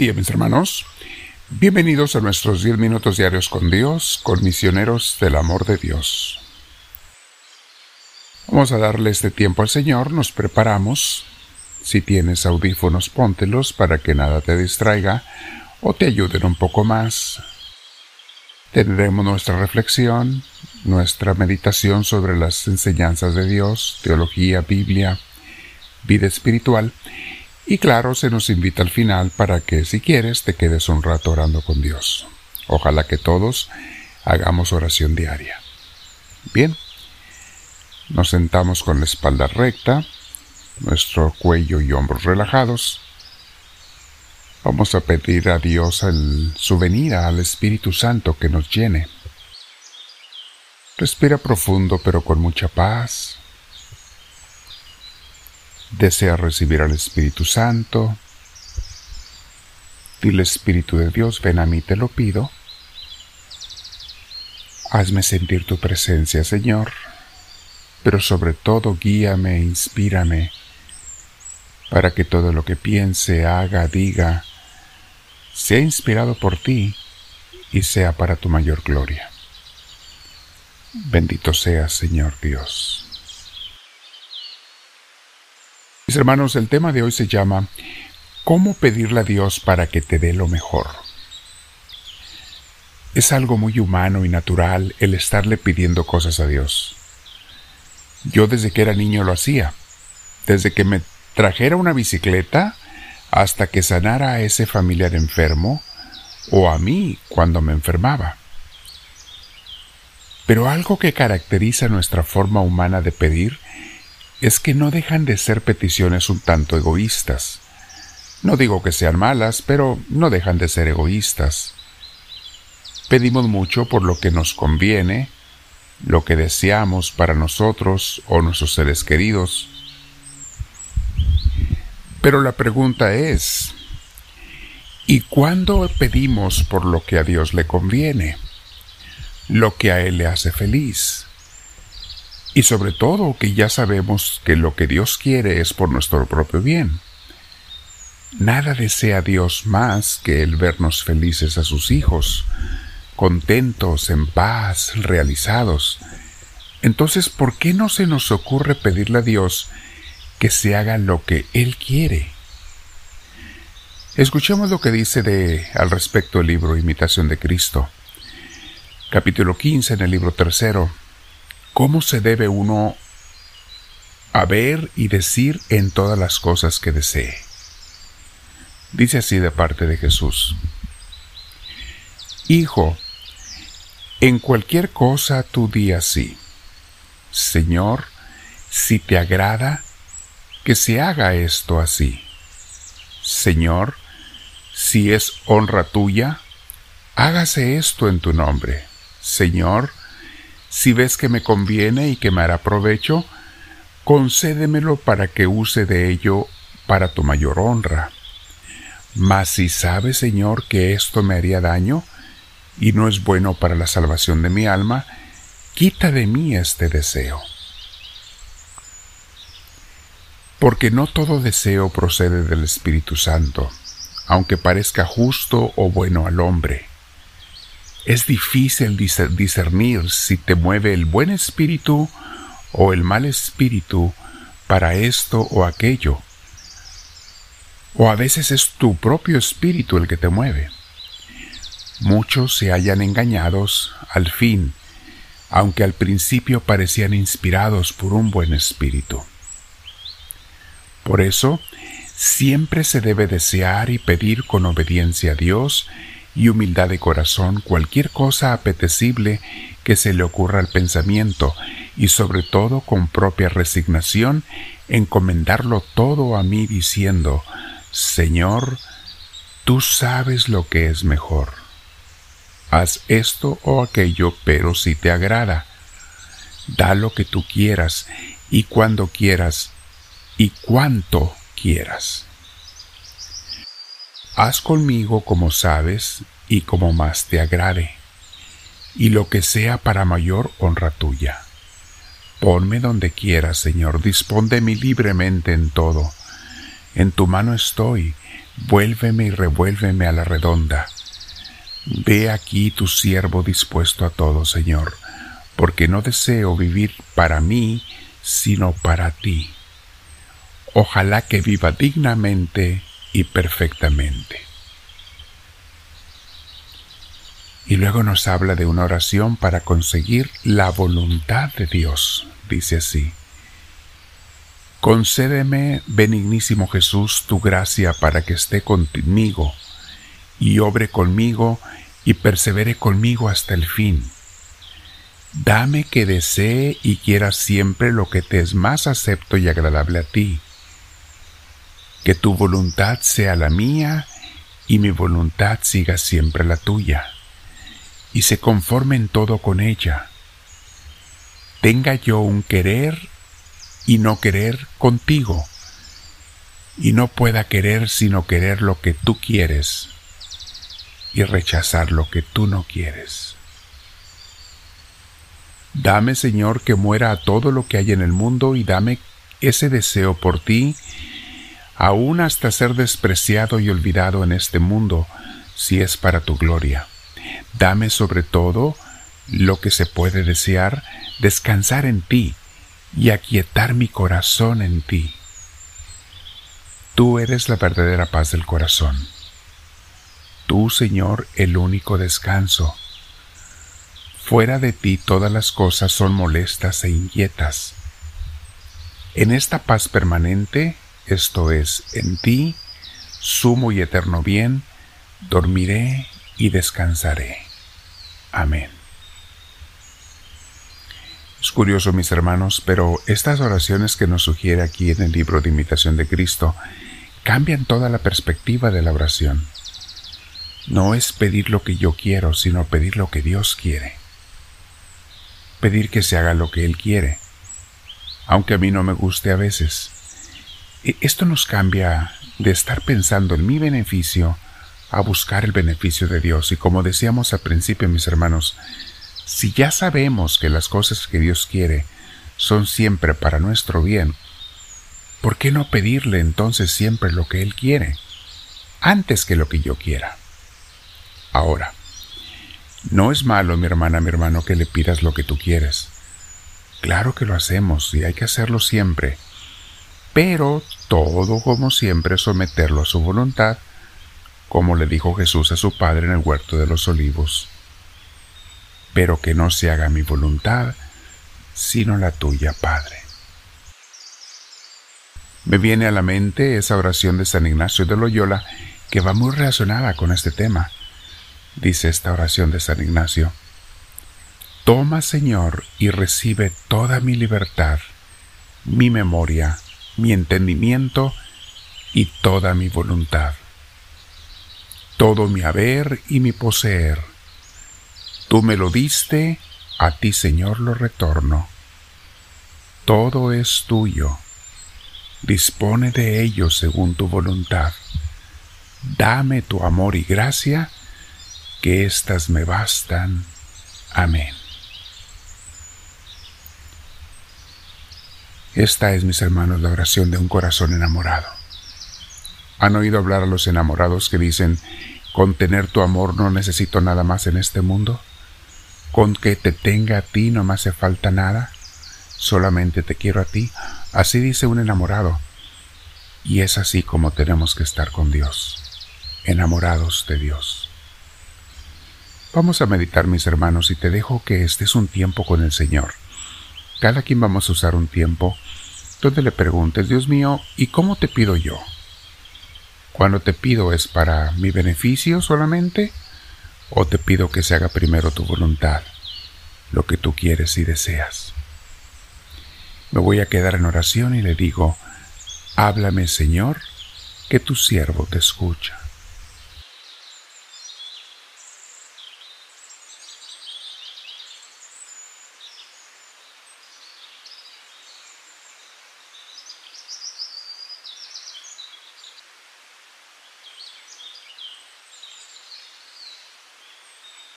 Hermanos. Bienvenidos a nuestros 10 minutos diarios con Dios, con misioneros del amor de Dios. Vamos a darle este tiempo al Señor, nos preparamos. Si tienes audífonos, póntelos para que nada te distraiga o te ayuden un poco más. Tendremos nuestra reflexión, nuestra meditación sobre las enseñanzas de Dios, teología, Biblia, vida espiritual y claro, se nos invita al final para que si quieres te quedes un rato orando con Dios. Ojalá que todos hagamos oración diaria. Bien, nos sentamos con la espalda recta, nuestro cuello y hombros relajados. Vamos a pedir a Dios el, su venida al Espíritu Santo que nos llene. Respira profundo pero con mucha paz desea recibir al Espíritu Santo, dile Espíritu de Dios, ven a mí, te lo pido. Hazme sentir tu presencia, Señor, pero sobre todo guíame, inspírame, para que todo lo que piense, haga, diga, sea inspirado por ti y sea para tu mayor gloria. Bendito seas, Señor Dios. Mis hermanos, el tema de hoy se llama ¿Cómo pedirle a Dios para que te dé lo mejor? Es algo muy humano y natural el estarle pidiendo cosas a Dios. Yo desde que era niño lo hacía. Desde que me trajera una bicicleta hasta que sanara a ese familiar enfermo o a mí cuando me enfermaba. Pero algo que caracteriza nuestra forma humana de pedir es que no dejan de ser peticiones un tanto egoístas. No digo que sean malas, pero no dejan de ser egoístas. Pedimos mucho por lo que nos conviene, lo que deseamos para nosotros o nuestros seres queridos. Pero la pregunta es, ¿y cuándo pedimos por lo que a Dios le conviene? Lo que a Él le hace feliz y sobre todo que ya sabemos que lo que Dios quiere es por nuestro propio bien. Nada desea Dios más que el vernos felices a sus hijos, contentos, en paz, realizados. Entonces, ¿por qué no se nos ocurre pedirle a Dios que se haga lo que Él quiere? Escuchemos lo que dice de al respecto el libro Imitación de Cristo. Capítulo 15 en el libro tercero, cómo se debe uno a ver y decir en todas las cosas que desee. Dice así de parte de Jesús. Hijo, en cualquier cosa tú di así. Señor, si te agrada, que se haga esto así. Señor, si es honra tuya, hágase esto en tu nombre. Señor, si ves que me conviene y que me hará provecho, concédemelo para que use de ello para tu mayor honra. Mas si sabes, Señor, que esto me haría daño y no es bueno para la salvación de mi alma, quita de mí este deseo. Porque no todo deseo procede del Espíritu Santo, aunque parezca justo o bueno al hombre es difícil discernir si te mueve el buen espíritu o el mal espíritu para esto o aquello. O a veces es tu propio espíritu el que te mueve. Muchos se hallan engañados al fin, aunque al principio parecían inspirados por un buen espíritu. Por eso, siempre se debe desear y pedir con obediencia a Dios y humildad de corazón cualquier cosa apetecible que se le ocurra al pensamiento y sobre todo con propia resignación encomendarlo todo a mí diciendo, Señor, tú sabes lo que es mejor. Haz esto o aquello, pero si te agrada. Da lo que tú quieras y cuando quieras y cuanto quieras. Haz conmigo como sabes y como más te agrade, y lo que sea para mayor honra tuya. Ponme donde quieras, Señor, dispón de mí libremente en todo. En tu mano estoy, Vuélveme y revuélveme a la redonda. Ve aquí tu siervo dispuesto a todo, Señor, porque no deseo vivir para mí, sino para ti. Ojalá que viva dignamente y perfectamente. Y luego nos habla de una oración para conseguir la voluntad de Dios. Dice así. Concédeme, benignísimo Jesús, tu gracia para que esté conmigo y obre conmigo y persevere conmigo hasta el fin. Dame que desee y quiera siempre lo que te es más acepto y agradable a ti. Que tu voluntad sea la mía y mi voluntad siga siempre la tuya, y se conforme en todo con ella. Tenga yo un querer y no querer contigo, y no pueda querer sino querer lo que tú quieres y rechazar lo que tú no quieres. Dame, Señor, que muera a todo lo que hay en el mundo y dame ese deseo por ti, aún hasta ser despreciado y olvidado en este mundo, si es para tu gloria. Dame sobre todo lo que se puede desear, descansar en ti, y aquietar mi corazón en ti. Tú eres la verdadera paz del corazón. Tú, Señor, el único descanso. Fuera de ti todas las cosas son molestas e inquietas. En esta paz permanente, esto es, en ti, sumo y eterno bien, dormiré y descansaré. Amén. Es curioso, mis hermanos, pero estas oraciones que nos sugiere aquí en el libro de Imitación de Cristo cambian toda la perspectiva de la oración. No es pedir lo que yo quiero, sino pedir lo que Dios quiere. Pedir que se haga lo que Él quiere, aunque a mí no me guste a veces. E, esto nos cambia de estar pensando en mi beneficio a buscar el beneficio de Dios. Y como decíamos al principio, mis hermanos, si ya sabemos que las cosas que Dios quiere son siempre para nuestro bien, ¿por qué no pedirle entonces siempre lo que Él quiere, antes que lo que yo quiera? Ahora, no es malo, mi hermana, mi hermano, que le pidas lo que tú quieres. Claro que lo hacemos y hay que hacerlo siempre, pero todo como siempre someterlo a su voluntad, como le dijo Jesús a su Padre en el huerto de los olivos pero que no se haga mi voluntad, sino la tuya, Padre. Me viene a la mente esa oración de San Ignacio de Loyola que va muy relacionada con este tema. Dice esta oración de San Ignacio, Toma, Señor, y recibe toda mi libertad, mi memoria, mi entendimiento y toda mi voluntad, todo mi haber y mi poseer Tú me lo diste, a ti Señor lo retorno. Todo es tuyo. Dispone de ello según tu voluntad. Dame tu amor y gracia, que éstas me bastan. Amén. Esta es, mis hermanos, la oración de un corazón enamorado. ¿Han oído hablar a los enamorados que dicen, con tener tu amor no necesito nada más en este mundo? Con que te tenga a ti no me hace falta nada, solamente te quiero a ti. Así dice un enamorado. Y es así como tenemos que estar con Dios, enamorados de Dios. Vamos a meditar, mis hermanos, y te dejo que estés un tiempo con el Señor. Cada quien vamos a usar un tiempo donde le preguntes, Dios mío, ¿y cómo te pido yo? Cuando te pido es para mi beneficio solamente o te pido que se haga primero tu voluntad, lo que tú quieres y deseas. Me voy a quedar en oración y le digo, háblame Señor, que tu siervo te escucha.